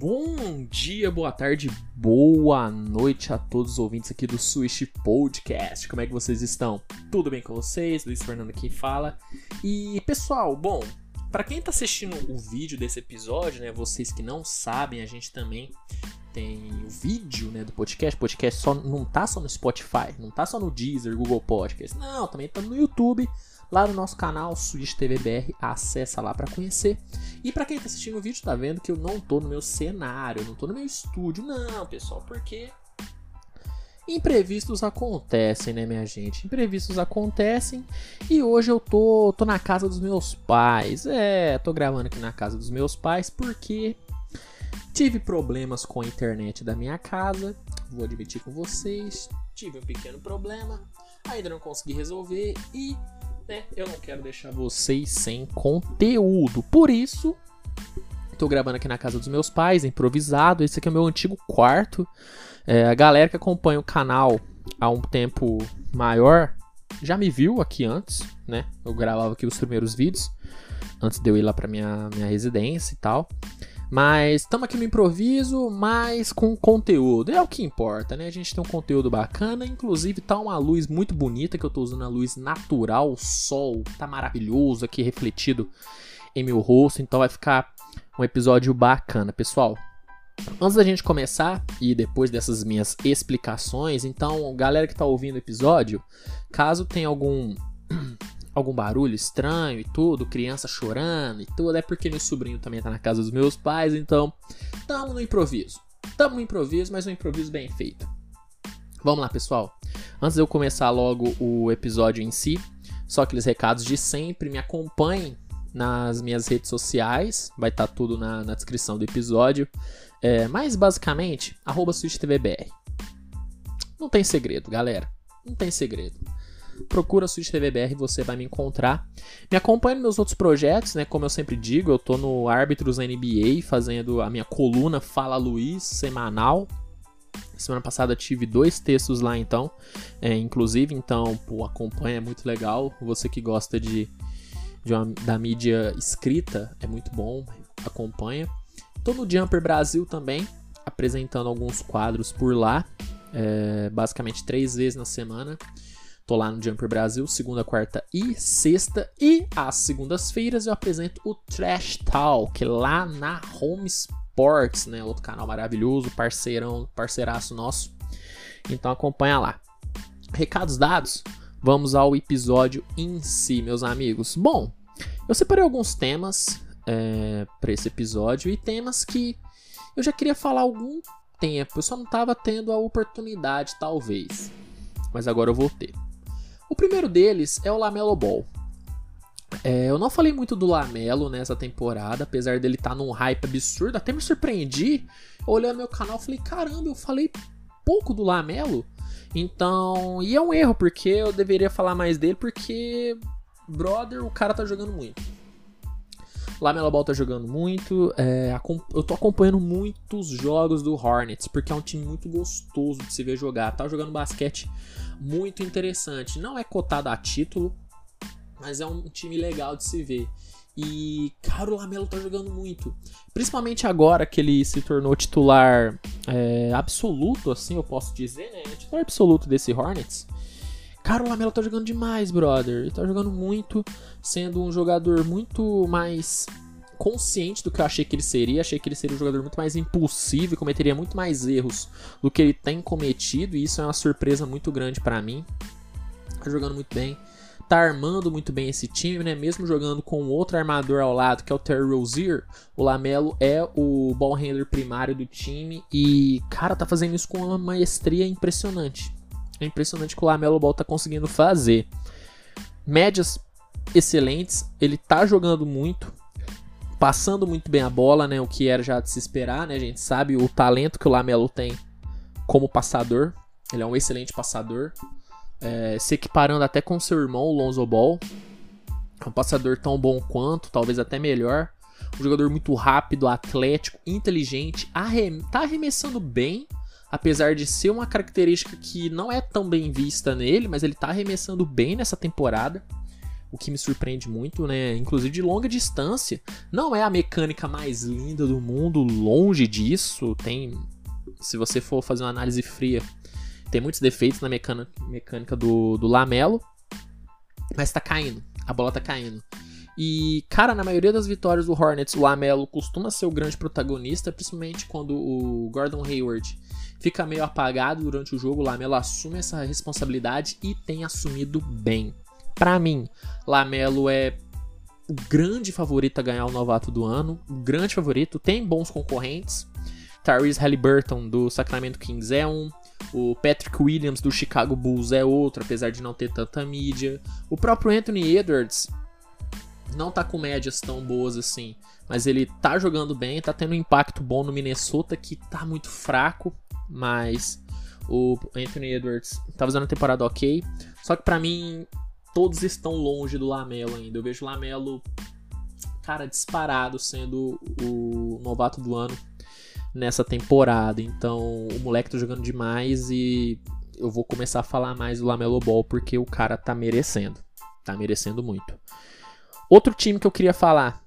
Bom dia, boa tarde, boa noite a todos os ouvintes aqui do Switch Podcast. Como é que vocês estão? Tudo bem com vocês? Luiz Fernando aqui fala. E pessoal, bom, para quem tá assistindo o vídeo desse episódio, né, vocês que não sabem, a gente também tem o vídeo, né, do podcast. O podcast só não tá só no Spotify, não tá só no Deezer, Google Podcast. Não, também tá no YouTube lá no nosso canal Switch TV BR, acessa lá para conhecer. E para quem tá assistindo o vídeo, tá vendo que eu não tô no meu cenário, não tô no meu estúdio, não, pessoal, porque imprevistos acontecem, né, minha gente? Imprevistos acontecem e hoje eu tô, tô na casa dos meus pais. É, tô gravando aqui na casa dos meus pais porque tive problemas com a internet da minha casa. Vou admitir com vocês, tive um pequeno problema, ainda não consegui resolver e né? Eu não quero deixar vocês sem conteúdo. Por isso, tô gravando aqui na casa dos meus pais, improvisado. Esse aqui é o meu antigo quarto. É, a galera que acompanha o canal há um tempo maior já me viu aqui antes, né? Eu gravava aqui os primeiros vídeos antes de eu ir lá para minha, minha residência e tal. Mas estamos aqui no improviso, mas com conteúdo. É o que importa, né? A gente tem um conteúdo bacana. Inclusive, tá uma luz muito bonita que eu tô usando a luz natural. O sol tá maravilhoso aqui refletido em meu rosto. Então vai ficar um episódio bacana, pessoal. Antes da gente começar e depois dessas minhas explicações, então, galera que tá ouvindo o episódio, caso tenha algum algum barulho estranho e tudo, criança chorando e tudo, é porque meu sobrinho também tá na casa dos meus pais, então tamo no improviso. Tamo no improviso, mas um improviso bem feito. Vamos lá, pessoal. Antes de eu começar logo o episódio em si, só aqueles recados de sempre, me acompanhem nas minhas redes sociais, vai estar tá tudo na, na, descrição do episódio. É, mas basicamente, arroba SwitchTVBR. Não tem segredo, galera. Não tem segredo procura Switch TV BR, você vai me encontrar. Me acompanhe nos meus outros projetos, né? Como eu sempre digo, eu tô no Árbitros NBA, fazendo a minha coluna Fala Luiz, semanal. Semana passada tive dois textos lá, então, é, inclusive, então, pô, acompanha, é muito legal. Você que gosta de, de uma, da mídia escrita, é muito bom, acompanha. Tô no Jumper Brasil também, apresentando alguns quadros por lá, é, basicamente três vezes na semana. Tô lá no Jumper Brasil, segunda, quarta e sexta. E às segundas-feiras eu apresento o Trash Talk lá na Home Sports, né? Outro canal maravilhoso, parceirão, parceiraço nosso. Então acompanha lá. Recados dados, vamos ao episódio em si, meus amigos. Bom, eu separei alguns temas é, para esse episódio e temas que eu já queria falar há algum tempo. Eu só não estava tendo a oportunidade, talvez. Mas agora eu vou ter. O primeiro deles é o Lamelo Ball. É, eu não falei muito do Lamelo nessa temporada, apesar dele estar tá num hype absurdo. Até me surpreendi olhando meu canal. Falei, caramba, eu falei pouco do Lamelo. Então, e é um erro, porque eu deveria falar mais dele, porque, brother, o cara tá jogando muito. Lamelo Ball tá jogando muito. É, eu tô acompanhando muitos jogos do Hornets, porque é um time muito gostoso de se ver jogar. Tá jogando basquete muito interessante. Não é cotado a título, mas é um time legal de se ver. E, cara, o Lamelo tá jogando muito. Principalmente agora que ele se tornou titular é, absoluto, assim eu posso dizer, né? Titular absoluto desse Hornets. Cara, o Lamelo tá jogando demais, brother. Ele tá jogando muito, sendo um jogador muito mais consciente do que eu achei que ele seria. Achei que ele seria um jogador muito mais impulsivo e cometeria muito mais erros do que ele tem cometido. E isso é uma surpresa muito grande para mim. Tá jogando muito bem. Tá armando muito bem esse time, né? Mesmo jogando com outro armador ao lado, que é o Terry Rozier, o Lamelo é o ball handler primário do time. E, cara, tá fazendo isso com uma maestria impressionante. É impressionante que o Lamelo Ball tá conseguindo fazer. Médias excelentes, ele tá jogando muito, passando muito bem a bola, né? O que era já de se esperar, né? A gente sabe o talento que o Lamelo tem como passador. Ele é um excelente passador. É, se equiparando até com seu irmão, o Lonzo Ball. É um passador tão bom quanto, talvez até melhor. Um jogador muito rápido, atlético, inteligente. Arrem tá arremessando bem apesar de ser uma característica que não é tão bem vista nele, mas ele tá arremessando bem nessa temporada. O que me surpreende muito, né? Inclusive de longa distância. Não é a mecânica mais linda do mundo, longe disso. Tem. Se você for fazer uma análise fria, tem muitos defeitos na mecânica, mecânica do, do Lamelo. Mas tá caindo. A bola tá caindo. E, cara, na maioria das vitórias do Hornets, o Lamelo costuma ser o grande protagonista, principalmente quando o Gordon Hayward fica meio apagado durante o jogo. O Lamelo assume essa responsabilidade e tem assumido bem. Para mim, Lamelo é o grande favorito a ganhar o novato do ano, o grande favorito, tem bons concorrentes. Tyrese Halliburton do Sacramento Kings é um, o Patrick Williams do Chicago Bulls é outro, apesar de não ter tanta mídia. O próprio Anthony Edwards não tá com médias tão boas assim, mas ele tá jogando bem, tá tendo um impacto bom no Minnesota que tá muito fraco, mas o Anthony Edwards tá fazendo uma temporada ok. Só que para mim todos estão longe do Lamelo ainda. Eu vejo o Lamelo, cara, disparado sendo o novato do ano nessa temporada. Então, o moleque tá jogando demais e eu vou começar a falar mais do Lamelo Ball porque o cara tá merecendo. Tá merecendo muito. Outro time que eu queria falar,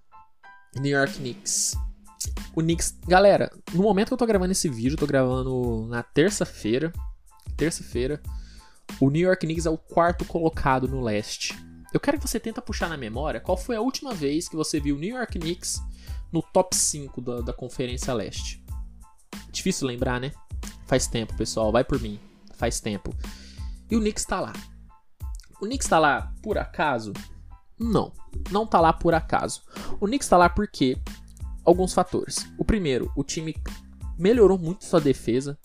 New York Knicks. O Knicks, galera, no momento que eu tô gravando esse vídeo, eu tô gravando na terça-feira. Terça-feira. O New York Knicks é o quarto colocado no leste. Eu quero que você tenta puxar na memória qual foi a última vez que você viu o New York Knicks no top 5 da, da Conferência Leste. Difícil lembrar, né? Faz tempo, pessoal. Vai por mim. Faz tempo. E o Knicks tá lá. O Knicks tá lá por acaso? Não. Não tá lá por acaso. O Knicks tá lá porque alguns fatores. O primeiro, o time melhorou muito sua defesa.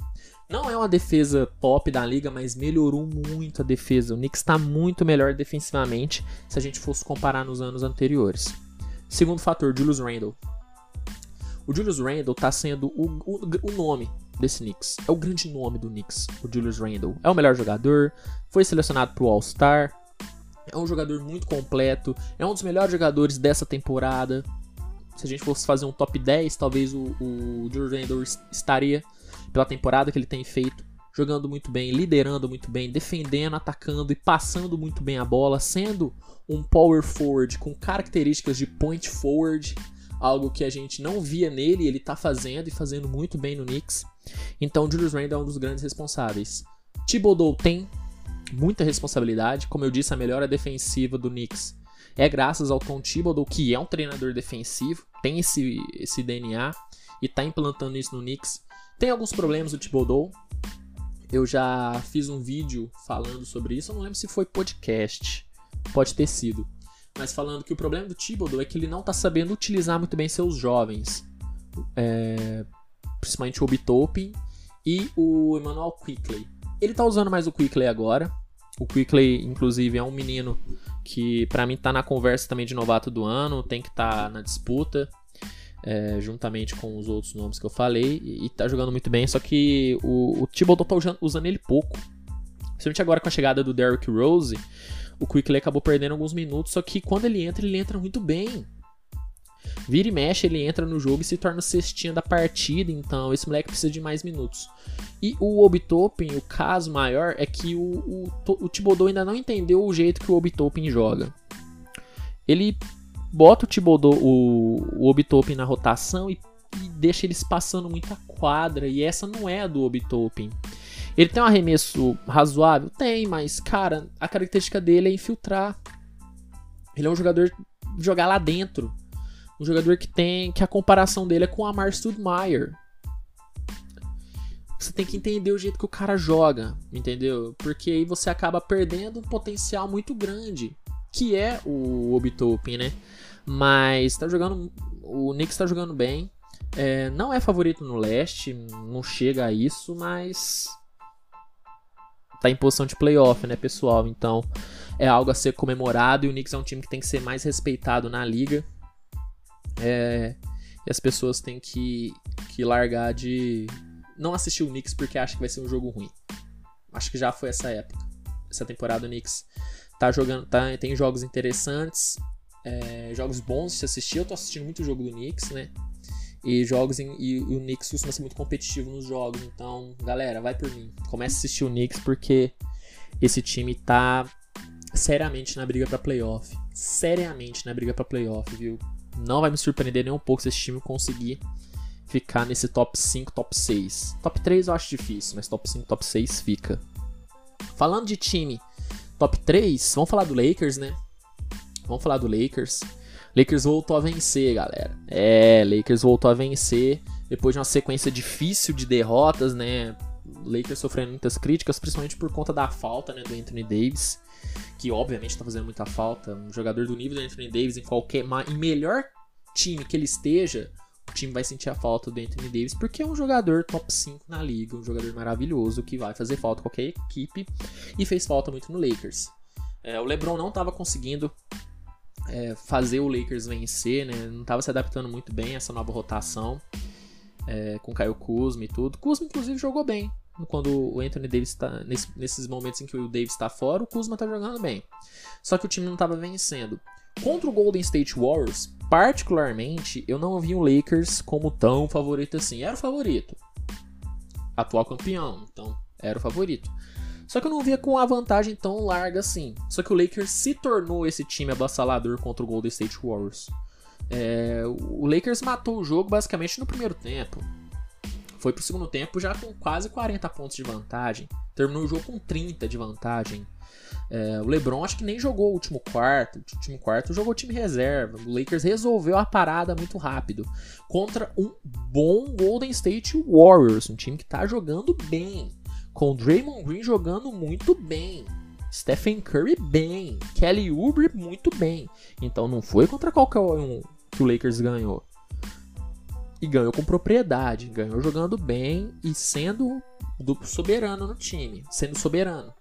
Não é uma defesa top da liga, mas melhorou muito a defesa. O Knicks está muito melhor defensivamente se a gente fosse comparar nos anos anteriores. Segundo fator, Julius Randle. O Julius Randle está sendo o, o, o, nome desse Knicks. É o grande nome do Knicks, o Julius Randle. É o melhor jogador, foi selecionado para o All-Star, é um jogador muito completo, é um dos melhores jogadores dessa temporada. Se a gente fosse fazer um top 10, talvez o, o Julius Randle estaria pela temporada que ele tem feito, jogando muito bem, liderando muito bem, defendendo, atacando e passando muito bem a bola, sendo um power forward com características de point forward, algo que a gente não via nele, ele tá fazendo e fazendo muito bem no Knicks. Então, Julius Randle é um dos grandes responsáveis. Thibodeau tem muita responsabilidade, como eu disse, a melhora defensiva do Knicks é graças ao Tom Thibodeau, que é um treinador defensivo, tem esse, esse DNA e tá implantando isso no Knicks. Tem alguns problemas do Thibodeau. Eu já fiz um vídeo falando sobre isso. Eu não lembro se foi podcast. Pode ter sido. Mas falando que o problema do Thibodeau é que ele não está sabendo utilizar muito bem seus jovens. É, principalmente o Obi e o Emmanuel Quickley. Ele está usando mais o Quickley agora. O Quickley, inclusive, é um menino que para mim está na conversa também de novato do ano, tem que estar tá na disputa é, juntamente com os outros nomes que eu falei, e, e tá jogando muito bem, só que o, o Thibodeau tá usando, usando ele pouco. Principalmente agora com a chegada do Derrick Rose, o Quickley acabou perdendo alguns minutos, só que quando ele entra, ele entra muito bem. Vira e mexe, ele entra no jogo e se torna cestinha da partida, então esse moleque precisa de mais minutos. E o Obitopin, o caso maior é que o, o, o Thibodeau ainda não entendeu o jeito que o Obitopin joga. Ele bota o Thibodeau, o, o Obitopin na rotação e, e, deixa eles passando muita quadra. E essa não é a do Obitopin. Ele tem um arremesso razoável? Tem, mas, cara, a característica dele é infiltrar. Ele é um jogador jogar lá dentro. Um jogador que tem. que a comparação dele é com o Amar Studmeyer. Você tem que entender o jeito que o cara joga, entendeu? Porque aí você acaba perdendo um potencial muito grande que é o Obitopin, né? Mas tá jogando. O Knicks tá jogando bem. É, não é favorito no leste, não chega a isso, mas tá em posição de playoff, né, pessoal? Então é algo a ser comemorado e o Knicks é um time que tem que ser mais respeitado na liga. É, e as pessoas têm que, que largar de não assistir o Knicks porque acha que vai ser um jogo ruim. Acho que já foi essa época. Essa temporada o Knicks tá jogando, tá, tem jogos interessantes, é, jogos bons de se assistir. Eu tô assistindo muito o jogo do Knicks, né? E jogos em, e, e, o Knicks costuma ser muito competitivo nos jogos. Então, galera, vai por mim. Comece a assistir o Knicks porque esse time tá seriamente na briga para playoff. Seriamente na briga para playoff, viu? Não vai me surpreender nem um pouco se esse time conseguir ficar nesse top 5, top 6. Top 3 eu acho difícil, mas top 5, top 6 fica. Falando de time top 3, vamos falar do Lakers, né? Vamos falar do Lakers. Lakers voltou a vencer, galera. É, Lakers voltou a vencer depois de uma sequência difícil de derrotas, né? Lakers sofrendo muitas críticas, principalmente por conta da falta né, do Anthony Davis, que obviamente está fazendo muita falta. Um jogador do nível do Anthony Davis em qualquer, em melhor time que ele esteja, o time vai sentir a falta do Anthony Davis, porque é um jogador top 5 na liga, um jogador maravilhoso que vai fazer falta qualquer equipe e fez falta muito no Lakers. É, o LeBron não estava conseguindo é, fazer o Lakers vencer, né? Não estava se adaptando muito bem a essa nova rotação. É, com Caio Kuzma e tudo. Kuzma, inclusive, jogou bem. Quando o Anthony Davis está. Nesse, nesses momentos em que o Davis está fora, o Kuzma está jogando bem. Só que o time não estava vencendo. Contra o Golden State Warriors, particularmente, eu não vi o Lakers como tão favorito assim. Era o favorito. Atual campeão, então era o favorito. Só que eu não via com a vantagem tão larga assim. Só que o Lakers se tornou esse time abassalador contra o Golden State Warriors. É, o Lakers matou o jogo basicamente no primeiro tempo. Foi pro segundo tempo já com quase 40 pontos de vantagem. Terminou o jogo com 30 de vantagem. É, o LeBron acho que nem jogou o último quarto. O último quarto jogou time reserva. O Lakers resolveu a parada muito rápido. Contra um bom Golden State Warriors. Um time que tá jogando bem com Draymond Green jogando muito bem. Stephen Curry bem, Kelly Oubre muito bem. Então não foi contra qualquer um que o Lakers ganhou. E ganhou com propriedade, ganhou jogando bem e sendo duplo soberano no time, sendo soberano.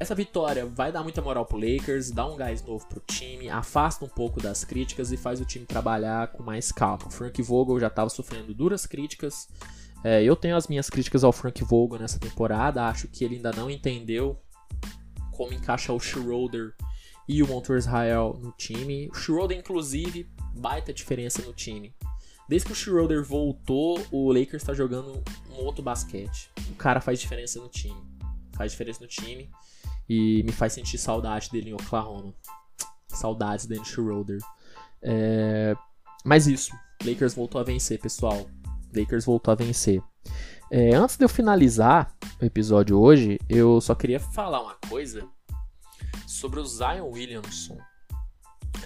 Essa vitória vai dar muita moral pro Lakers, dá um gás novo pro time, afasta um pouco das críticas e faz o time trabalhar com mais calma. O Frank Vogel já estava sofrendo duras críticas é, eu tenho as minhas críticas ao Frank Vogel nessa temporada. Acho que ele ainda não entendeu como encaixar o Schroeder e o Montrezl Israel no time. O Schroeder, inclusive, baita diferença no time. Desde que o Schroeder voltou, o Lakers está jogando um outro basquete. O cara faz diferença no time. Faz diferença no time. E me faz sentir saudade dele em Oklahoma. Saudades dele Schroeder. É... Mas isso. Lakers voltou a vencer, pessoal. Lakers voltou a vencer. É, antes de eu finalizar o episódio hoje, eu só queria falar uma coisa sobre o Zion Williamson.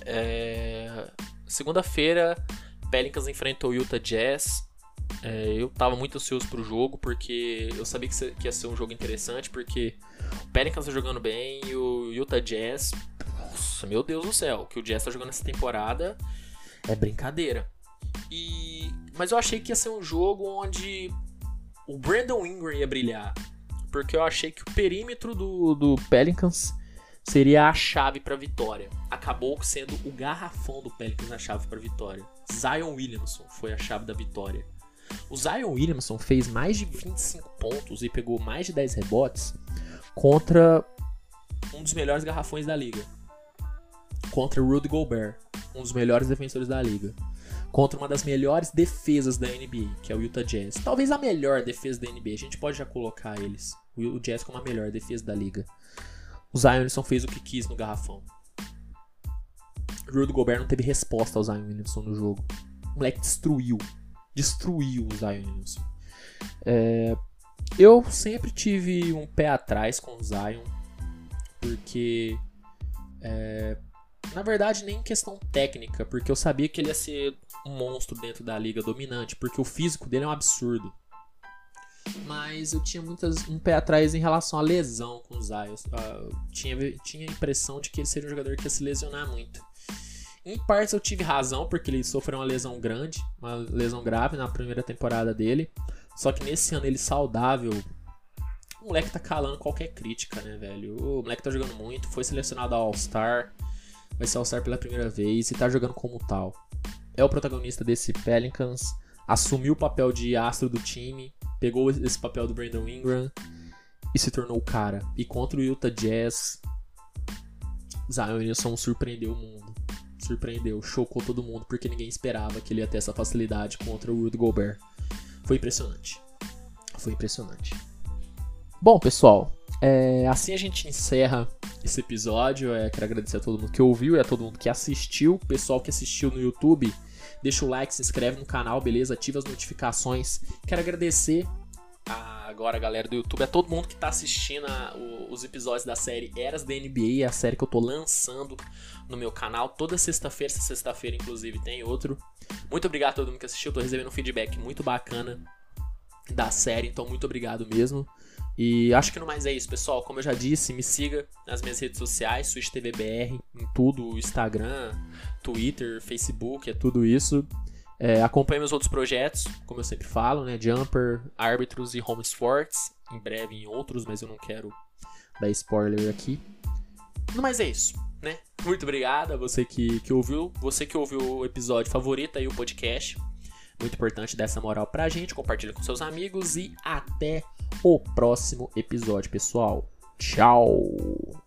É, Segunda-feira, Pelicans enfrentou o Utah Jazz. É, eu tava muito ansioso pro jogo, porque eu sabia que ia ser um jogo interessante, porque o Pelicans tá jogando bem e o Utah Jazz. Nossa, meu Deus do céu, que o Jazz tá jogando essa temporada é brincadeira. E mas eu achei que ia ser um jogo onde o Brandon Ingram ia brilhar. Porque eu achei que o perímetro do, do Pelicans seria a chave para vitória. Acabou sendo o garrafão do Pelicans a chave para vitória. Zion Williamson foi a chave da vitória. O Zion Williamson fez mais de 25 pontos e pegou mais de 10 rebotes contra um dos melhores garrafões da liga. Contra Rudy Gobert, um dos melhores defensores da liga contra uma das melhores defesas da NBA, que é o Utah Jazz. Talvez a melhor defesa da NBA, a gente pode já colocar eles. O Jazz como a melhor defesa da liga. O Zion fez o que quis no garrafão. Rudy Gobert não teve resposta ao Zion Williamson no jogo. O moleque destruiu. Destruiu o Zion Williamson. É, eu sempre tive um pé atrás com o Zion, porque é, na verdade, nem questão técnica, porque eu sabia que ele ia ser um monstro dentro da liga dominante, porque o físico dele é um absurdo. Mas eu tinha muitas, um pé atrás em relação à lesão com o Zion. Eu tinha, tinha a impressão de que ele seria um jogador que ia se lesionar muito. Em partes eu tive razão, porque ele sofreu uma lesão grande, uma lesão grave na primeira temporada dele. Só que nesse ano ele saudável, o moleque tá calando qualquer crítica, né, velho? O moleque tá jogando muito, foi selecionado ao All-Star vai se alçar pela primeira vez e tá jogando como tal. É o protagonista desse Pelicans, assumiu o papel de astro do time, pegou esse papel do Brandon Ingram e se tornou o cara. E contra o Utah Jazz, Zion Williamson surpreendeu o mundo. Surpreendeu, chocou todo mundo, porque ninguém esperava que ele ia ter essa facilidade contra o Rudy Gobert. Foi impressionante. Foi impressionante. Bom, pessoal, é, assim a gente encerra esse episódio. É, quero agradecer a todo mundo que ouviu e a todo mundo que assistiu. Pessoal que assistiu no YouTube, deixa o like, se inscreve no canal, beleza? Ativa as notificações. Quero agradecer a, agora, galera do YouTube, a todo mundo que tá assistindo a, o, os episódios da série Eras da NBA, a série que eu tô lançando no meu canal toda sexta-feira. Essa sexta-feira, inclusive, tem outro. Muito obrigado a todo mundo que assistiu. Tô recebendo um feedback muito bacana da série, então muito obrigado mesmo. E acho que no mais é isso, pessoal. Como eu já disse, me siga nas minhas redes sociais, SwitchTVBR, em tudo, Instagram, Twitter, Facebook, é tudo isso. É, acompanhe meus outros projetos, como eu sempre falo, né? Jumper, Árbitros e Home Sports. Em breve em outros, mas eu não quero dar spoiler aqui. No mais é isso, né? Muito obrigado a você que, que ouviu. Você que ouviu o episódio favorito aí, o podcast. Muito importante dessa moral pra gente. Compartilha com seus amigos e até o próximo episódio, pessoal. Tchau!